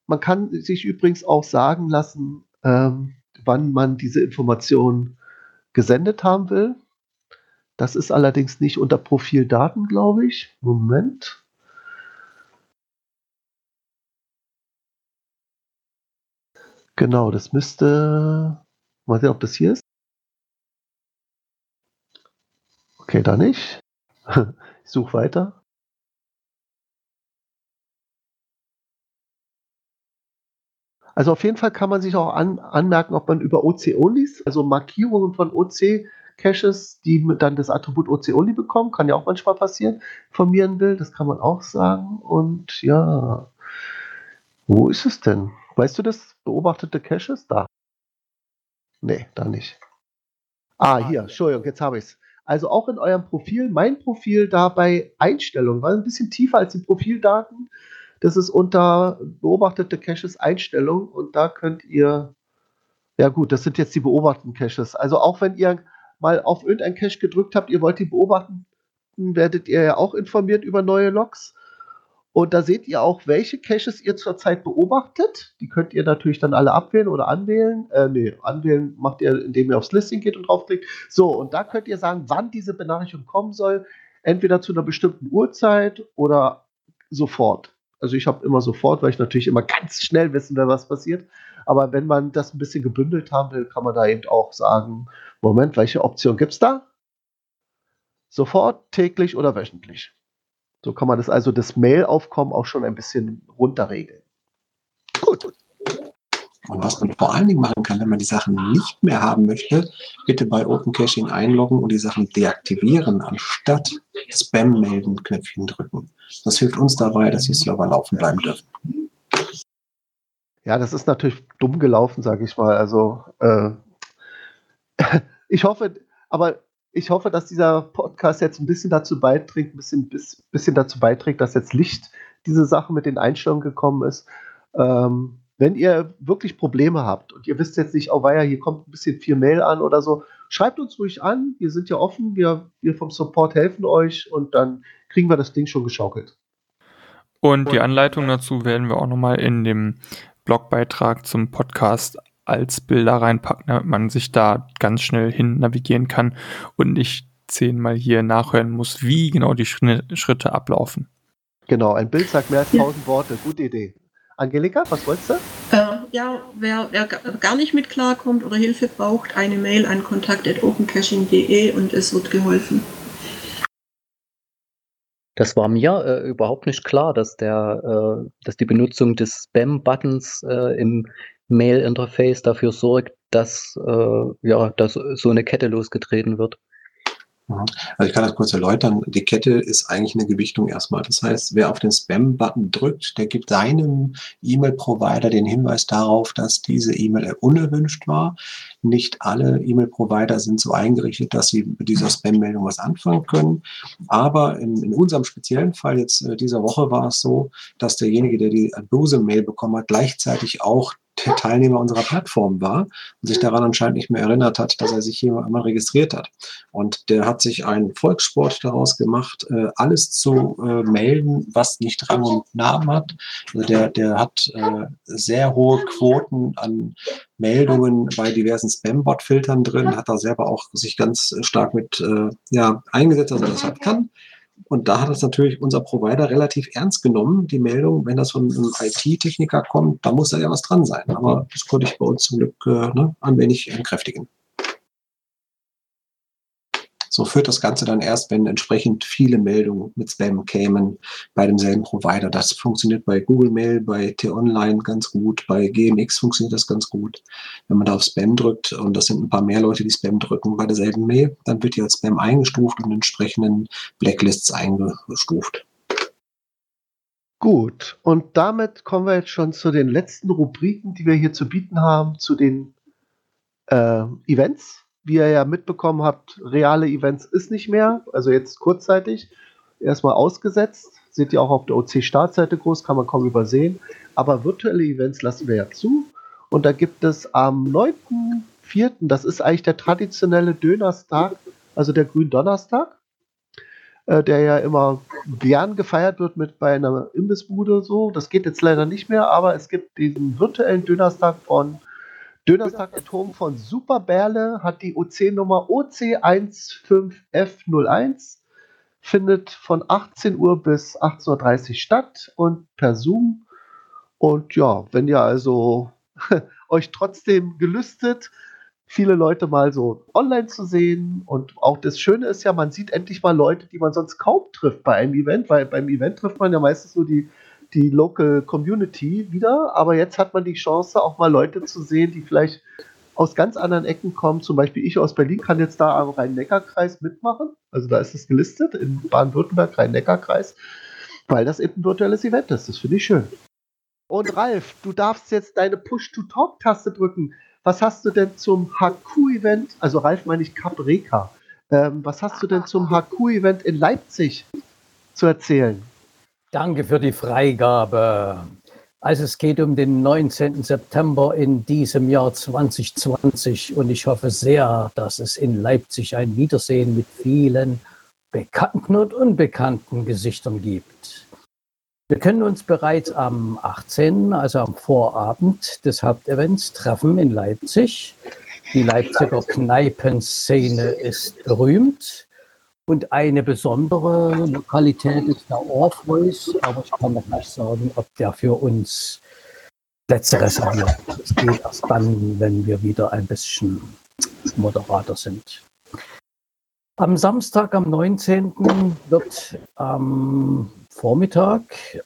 Man kann sich übrigens auch sagen lassen, ähm, wann man diese Information gesendet haben will. Das ist allerdings nicht unter Profildaten, glaube ich. Moment. Genau, das müsste. Mal sehen, ob das hier ist. Okay, da nicht. Ich suche weiter. Also auf jeden Fall kann man sich auch an, anmerken, ob man über OC-Onlys, also Markierungen von OC-Caches, die dann das Attribut OC-Only bekommen, kann ja auch manchmal passieren, informieren will. Das kann man auch sagen. Und ja, wo ist es denn? Weißt du das? Beobachtete Caches? Da. Nee, da nicht. Ah, hier, Entschuldigung, jetzt habe ich es. Also auch in eurem Profil, mein Profil da bei Einstellungen, war ein bisschen tiefer als die Profildaten. Das ist unter beobachtete Caches Einstellungen und da könnt ihr, ja gut, das sind jetzt die beobachteten Caches. Also auch wenn ihr mal auf irgendein Cache gedrückt habt, ihr wollt die beobachten, werdet ihr ja auch informiert über neue Logs. Und da seht ihr auch, welche Caches ihr zurzeit beobachtet. Die könnt ihr natürlich dann alle abwählen oder anwählen. Äh, nee, anwählen macht ihr, indem ihr aufs Listing geht und draufklickt. So, und da könnt ihr sagen, wann diese Benachrichtigung kommen soll. Entweder zu einer bestimmten Uhrzeit oder sofort. Also ich habe immer sofort, weil ich natürlich immer ganz schnell wissen will, was passiert. Aber wenn man das ein bisschen gebündelt haben will, kann man da eben auch sagen, Moment, welche Option gibt es da? Sofort, täglich oder wöchentlich. So kann man das also das Mail-Aufkommen auch schon ein bisschen runterregeln. Gut. Und was man vor allen Dingen machen kann, wenn man die Sachen nicht mehr haben möchte, bitte bei Open Caching einloggen und die Sachen deaktivieren, anstatt Spam-Melden-Knöpfchen drücken. Das hilft uns dabei, dass die Server laufen bleiben dürfen. Ja, das ist natürlich dumm gelaufen, sage ich mal. Also äh, ich hoffe, aber ich hoffe, dass dieser Podcast jetzt ein bisschen dazu beiträgt, ein bisschen, bisschen dazu beiträgt, dass jetzt Licht diese Sache mit den Einstellungen gekommen ist. Ähm, wenn ihr wirklich Probleme habt und ihr wisst jetzt nicht, oh weia, hier kommt ein bisschen viel Mail an oder so, schreibt uns ruhig an. Wir sind ja offen, wir, wir vom Support helfen euch und dann kriegen wir das Ding schon geschaukelt. Und die Anleitung dazu werden wir auch nochmal in dem Blogbeitrag zum Podcast als Bilder reinpacken, damit man sich da ganz schnell hin navigieren kann und nicht zehnmal hier nachhören muss, wie genau die Schritte ablaufen. Genau, ein Bild sagt mehr als tausend Worte. Gute Idee. Angelika, was wolltest du? Äh, ja, wer, wer, gar nicht mit klarkommt oder Hilfe braucht, eine Mail an kontakt.opencaching.de und es wird geholfen. Das war mir äh, überhaupt nicht klar, dass der, äh, dass die Benutzung des Spam-Buttons äh, im Mail-Interface dafür sorgt, dass äh, ja, dass so eine Kette losgetreten wird. Also ich kann das kurz erläutern. Die Kette ist eigentlich eine Gewichtung erstmal. Das heißt, wer auf den Spam-Button drückt, der gibt seinem E-Mail-Provider den Hinweis darauf, dass diese E-Mail unerwünscht war. Nicht alle E-Mail-Provider sind so eingerichtet, dass sie mit dieser Spam-Meldung was anfangen können. Aber in, in unserem speziellen Fall jetzt äh, dieser Woche war es so, dass derjenige, der die böse Mail bekommen hat, gleichzeitig auch Teilnehmer unserer Plattform war und sich daran anscheinend nicht mehr erinnert hat, dass er sich hier einmal registriert hat. Und der hat sich einen Volkssport daraus gemacht, äh, alles zu äh, melden, was nicht Rang und Namen hat. Also der, der hat äh, sehr hohe Quoten an Meldungen bei diversen Spam-Bot-Filtern drin, hat da selber auch sich ganz stark mit äh, ja, eingesetzt, dass er das halt kann. Und da hat es natürlich unser Provider relativ ernst genommen, die Meldung, wenn das von einem IT-Techniker kommt, da muss da ja was dran sein. Aber das konnte ich bei uns zum Glück äh, ne, ein wenig entkräftigen. So führt das Ganze dann erst, wenn entsprechend viele Meldungen mit Spam kämen bei demselben Provider. Das funktioniert bei Google Mail, bei T-Online ganz gut, bei GMX funktioniert das ganz gut. Wenn man da auf Spam drückt und das sind ein paar mehr Leute, die Spam drücken bei derselben Mail, dann wird die als Spam eingestuft und entsprechenden Blacklists eingestuft. Gut, und damit kommen wir jetzt schon zu den letzten Rubriken, die wir hier zu bieten haben, zu den äh, Events wie ihr ja mitbekommen habt, reale Events ist nicht mehr, also jetzt kurzzeitig erstmal ausgesetzt. Seht ihr auch auf der OC-Startseite groß, kann man kaum übersehen. Aber virtuelle Events lassen wir ja zu. Und da gibt es am 9.4., das ist eigentlich der traditionelle Dönerstag, also der Gründonnerstag, äh, der ja immer gern gefeiert wird mit bei einer Imbissbude so. Das geht jetzt leider nicht mehr, aber es gibt diesen virtuellen Dönerstag von Dönerstag Atom von Superberle hat die OC-Nummer OC15F01, findet von 18 Uhr bis 18.30 Uhr statt und per Zoom. Und ja, wenn ihr also euch trotzdem gelüstet, viele Leute mal so online zu sehen. Und auch das Schöne ist ja, man sieht endlich mal Leute, die man sonst kaum trifft bei einem Event, weil beim Event trifft man ja meistens nur die die Local Community wieder, aber jetzt hat man die Chance, auch mal Leute zu sehen, die vielleicht aus ganz anderen Ecken kommen. Zum Beispiel ich aus Berlin kann jetzt da am Rhein-Neckar-Kreis mitmachen. Also da ist es gelistet, in Baden-Württemberg, Rhein-Neckar-Kreis, weil das eben ein virtuelles Event ist. Das finde ich schön. Und Ralf, du darfst jetzt deine Push-to-Talk-Taste drücken. Was hast du denn zum HQ-Event, also Ralf meine ich Capreka, ähm, was hast du denn zum HQ-Event in Leipzig zu erzählen? Danke für die Freigabe. Also es geht um den 19. September in diesem Jahr 2020 und ich hoffe sehr, dass es in Leipzig ein Wiedersehen mit vielen bekannten und unbekannten Gesichtern gibt. Wir können uns bereits am 18., also am Vorabend des Hauptevents, treffen in Leipzig. Die Leipziger Kneipenszene ist berühmt. Und eine besondere Lokalität ist der Orpheus, aber ich kann noch nicht sagen, ob der für uns Plätze reserviert. Es geht erst dann, wenn wir wieder ein bisschen moderater sind. Am Samstag, am 19. wird am Vormittag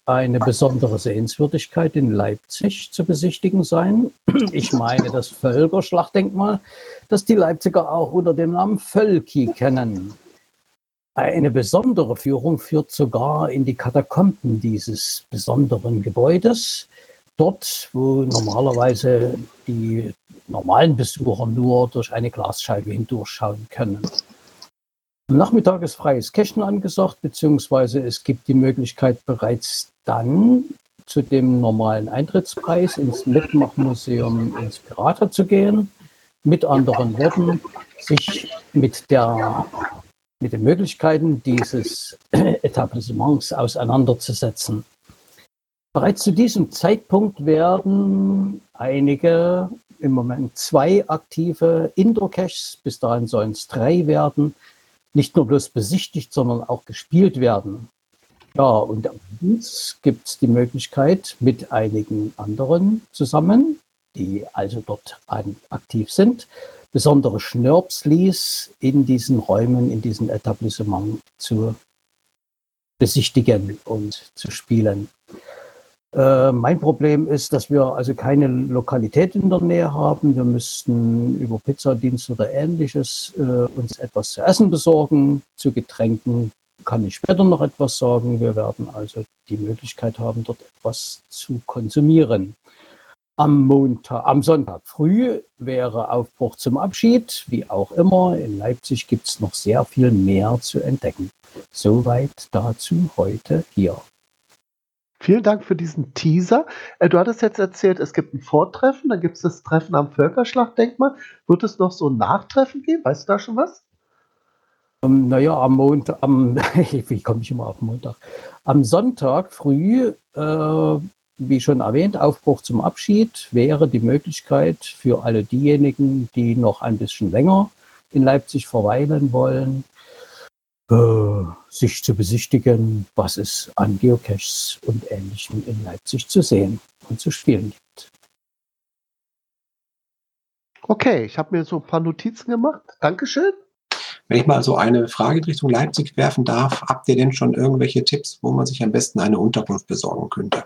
eine besondere Sehenswürdigkeit in Leipzig zu besichtigen sein. Ich meine das Völkerschlachtdenkmal, das die Leipziger auch unter dem Namen Völki kennen. Eine besondere Führung führt sogar in die Katakomben dieses besonderen Gebäudes. Dort, wo normalerweise die normalen Besucher nur durch eine Glasscheibe hindurchschauen können. Am Nachmittag ist freies Cashen angesagt, beziehungsweise es gibt die Möglichkeit bereits dann zu dem normalen Eintrittspreis ins Mitmachmuseum Inspirator zu gehen. Mit anderen Worten, sich mit, der, mit den Möglichkeiten dieses Etablissements auseinanderzusetzen. Bereits zu diesem Zeitpunkt werden einige, im Moment zwei aktive Indoor-Caches, bis dahin sollen es drei werden, nicht nur bloß besichtigt, sondern auch gespielt werden. Ja, und abends gibt es die Möglichkeit, mit einigen anderen zusammen, die also dort aktiv sind, besondere Schnörpslis in diesen Räumen, in diesen Etablissements zu besichtigen und zu spielen. Äh, mein Problem ist, dass wir also keine Lokalität in der Nähe haben. Wir müssten über Pizzadienst oder ähnliches äh, uns etwas zu essen besorgen. Zu Getränken kann ich später noch etwas sagen. Wir werden also die Möglichkeit haben, dort etwas zu konsumieren. Am Montag, am Sonntag früh wäre Aufbruch zum Abschied. Wie auch immer, in Leipzig gibt es noch sehr viel mehr zu entdecken. Soweit dazu heute hier. Vielen Dank für diesen Teaser. Äh, du hattest jetzt erzählt, es gibt ein Vortreffen, dann gibt es das Treffen am Völkerschlachtdenkmal. Wird es noch so ein Nachtreffen geben? Weißt du da schon was? Um, ähm, naja, am Montag, am, wie komme ich immer auf Montag? Am Sonntag früh, äh, wie schon erwähnt, Aufbruch zum Abschied wäre die Möglichkeit für alle diejenigen, die noch ein bisschen länger in Leipzig verweilen wollen, äh, sich zu besichtigen, was es an Geocaches und Ähnlichem in Leipzig zu sehen und zu spielen gibt. Okay, ich habe mir so ein paar Notizen gemacht. Dankeschön. Wenn ich mal so eine Frage Richtung Leipzig werfen darf, habt ihr denn schon irgendwelche Tipps, wo man sich am besten eine Unterkunft besorgen könnte?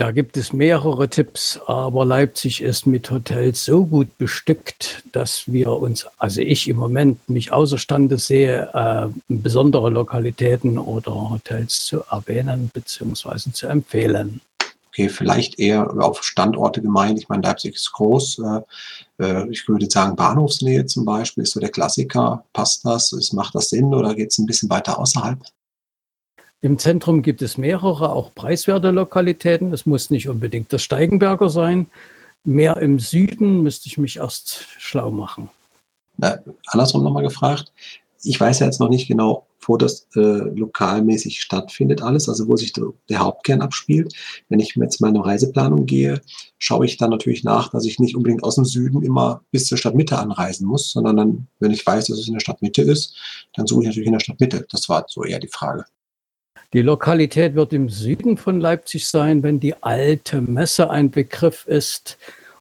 Da gibt es mehrere Tipps, aber Leipzig ist mit Hotels so gut bestückt, dass wir uns, also ich im Moment nicht außerstande sehe, äh, besondere Lokalitäten oder Hotels zu erwähnen bzw. zu empfehlen. Okay, vielleicht eher auf Standorte gemeint. Ich meine, Leipzig ist groß. Äh, äh ich würde sagen, Bahnhofsnähe zum Beispiel ist so der Klassiker. Passt das? Macht das Sinn oder geht es ein bisschen weiter außerhalb? Im Zentrum gibt es mehrere, auch preiswerte Lokalitäten. Es muss nicht unbedingt das Steigenberger sein. Mehr im Süden müsste ich mich erst schlau machen. Na, andersrum nochmal gefragt. Ich weiß ja jetzt noch nicht genau, wo das äh, lokalmäßig stattfindet, alles, also wo sich der, der, Hauptkern abspielt. Wenn ich jetzt meine Reiseplanung gehe, schaue ich dann natürlich nach, dass ich nicht unbedingt aus dem Süden immer bis zur Stadtmitte anreisen muss, sondern dann, wenn ich weiß, dass es in der Stadtmitte ist, dann suche ich natürlich in der Stadtmitte. Das war so eher die Frage. Die Lokalität wird im Süden von Leipzig sein, wenn die alte Messe ein Begriff ist.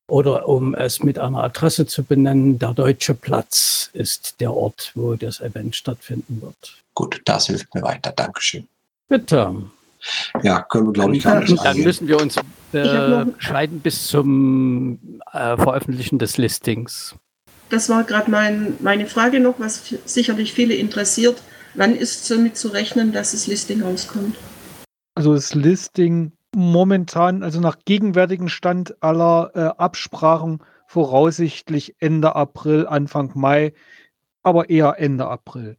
Oder um es mit einer Adresse zu benennen, der Deutsche Platz ist der Ort, wo das Event stattfinden wird. Gut, das hilft mir weiter. Dankeschön. Bitte. Ja, können wir, glaube ich, gar nicht. Dann müssen wir uns äh, scheiden bis zum äh, Veröffentlichen des Listings. Das war gerade mein, meine Frage noch, was sicherlich viele interessiert. Wann ist damit zu rechnen, dass das Listing rauskommt? Also das Listing momentan, also nach gegenwärtigem Stand aller äh, Absprachen, voraussichtlich Ende April, Anfang Mai, aber eher Ende April.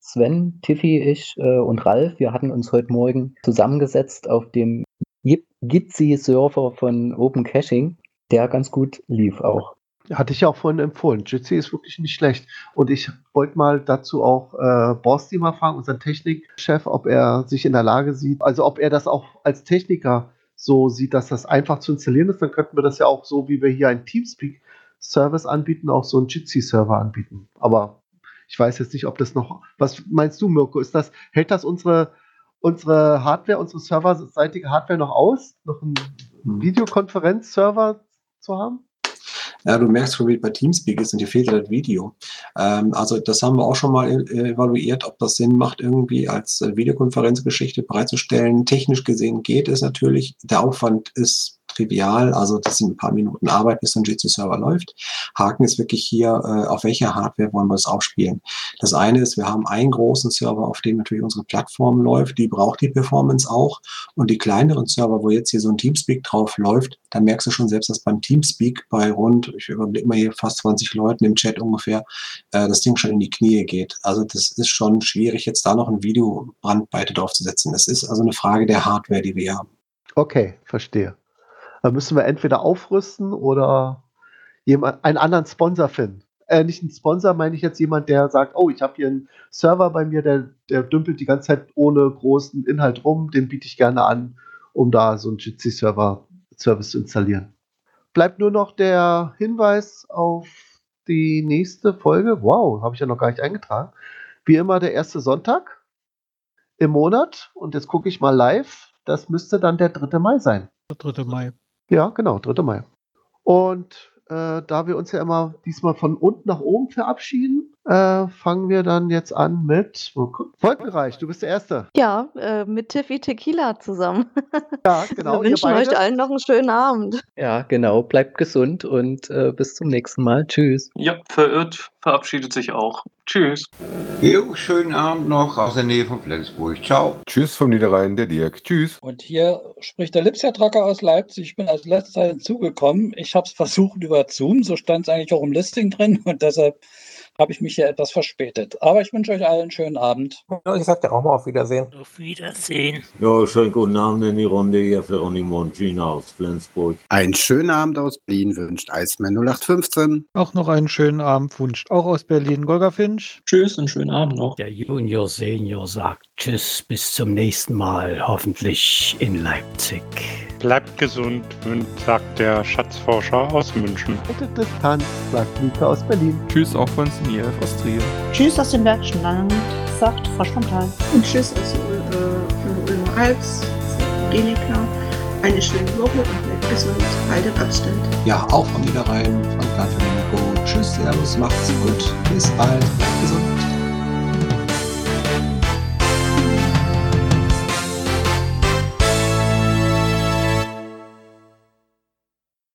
Sven, Tiffy, ich äh, und Ralf, wir hatten uns heute Morgen zusammengesetzt auf dem Jitsi-Server von Open Caching, der ganz gut lief auch. Hatte ich ja auch vorhin empfohlen. Jitsi ist wirklich nicht schlecht. Und ich wollte mal dazu auch äh, Borsti mal fragen, unseren Technikchef, ob er sich in der Lage sieht, also ob er das auch als Techniker so sieht, dass das einfach zu installieren ist. Dann könnten wir das ja auch so, wie wir hier einen Teamspeak-Service anbieten, auch so einen Jitsi-Server anbieten. Aber ich weiß jetzt nicht, ob das noch. Was meinst du, Mirko? Ist das, hält das unsere, unsere Hardware, unsere serverseitige Hardware noch aus, noch einen Videokonferenz-Server zu haben? Ja, du merkst schon, wie bei Teamspeak ist und dir fehlt das Video. Ähm, also das haben wir auch schon mal äh, evaluiert, ob das Sinn macht, irgendwie als äh, Videokonferenzgeschichte bereitzustellen. Technisch gesehen geht es natürlich. Der Aufwand ist trivial, also das sind ein paar Minuten Arbeit, bis so ein Jitsi-Server läuft. Haken ist wirklich hier, äh, auf welcher Hardware wollen wir das aufspielen. Das eine ist, wir haben einen großen Server, auf dem natürlich unsere Plattform läuft, die braucht die Performance auch. Und die kleineren Server, wo jetzt hier so ein Teamspeak drauf läuft, da merkst du schon selbst, dass beim Teamspeak bei rund, ich überblicke mal hier fast 20 Leuten im Chat ungefähr, äh, das Ding schon in die Knie geht. Also das ist schon schwierig, jetzt da noch ein Videobrandweite draufzusetzen. Das ist also eine Frage der Hardware, die wir haben. Okay, verstehe. Da müssen wir entweder aufrüsten oder jemand, einen anderen Sponsor finden. Äh, nicht einen Sponsor, meine ich jetzt jemand, der sagt, oh, ich habe hier einen Server bei mir, der, der dümpelt die ganze Zeit ohne großen Inhalt rum, den biete ich gerne an, um da so einen Jitsi-Server-Service zu installieren. Bleibt nur noch der Hinweis auf die nächste Folge. Wow, habe ich ja noch gar nicht eingetragen. Wie immer der erste Sonntag im Monat. Und jetzt gucke ich mal live. Das müsste dann der 3. Mai sein. Der 3. Mai. Ja, genau, 3. Mai. Und äh, da wir uns ja immer diesmal von unten nach oben verabschieden, äh, fangen wir dann jetzt an mit Wolkenreich. Du bist der Erste. Ja, äh, mit Tiffy Tequila zusammen. Ja, genau. Wir wünschen euch allen noch einen schönen Abend. Ja, genau. Bleibt gesund und äh, bis zum nächsten Mal. Tschüss. Ja, verirrt verabschiedet sich auch. Tschüss. Jo, schönen Abend noch aus der Nähe von Flensburg. Ciao. Tschüss vom Niederrhein, der Dirk. Tschüss. Und hier spricht der Lipsia-Tracker aus Leipzig. Ich bin als letzter hinzugekommen. Ich habe es versucht über Zoom, so stand es eigentlich auch im Listing drin und deshalb habe ich mich hier etwas verspätet. Aber ich wünsche euch allen einen schönen Abend. Ja, ich sag dir auch mal auf Wiedersehen. Auf Wiedersehen. Ja, schönen guten Abend in die Runde hier für Onimo und Gina aus Flensburg. Einen schönen Abend aus Berlin wünscht Eisman 0815. Auch noch einen schönen Abend wünscht auch aus Berlin Golga Finch. Tschüss, einen schönen Abend noch. Der Junior Senior sagt Tschüss, bis zum nächsten Mal, hoffentlich in Leipzig. Bleibt gesund, sagt der Schatzforscher aus München. Distanz, sagt Mika aus Berlin. Tschüss auch von Sniev aus Trier. Tschüss aus dem Bergischen Land, sagt Frau Spontan. Und tschüss aus äh, von der Ulmer Alps, Angelika. Eine schöne Woche und bleibt gesund, haltet Abstand. Ja, auch vom Niederrhein, von Platform Tschüss, Servus, macht's gut. Bis bald. Bleibt gesund.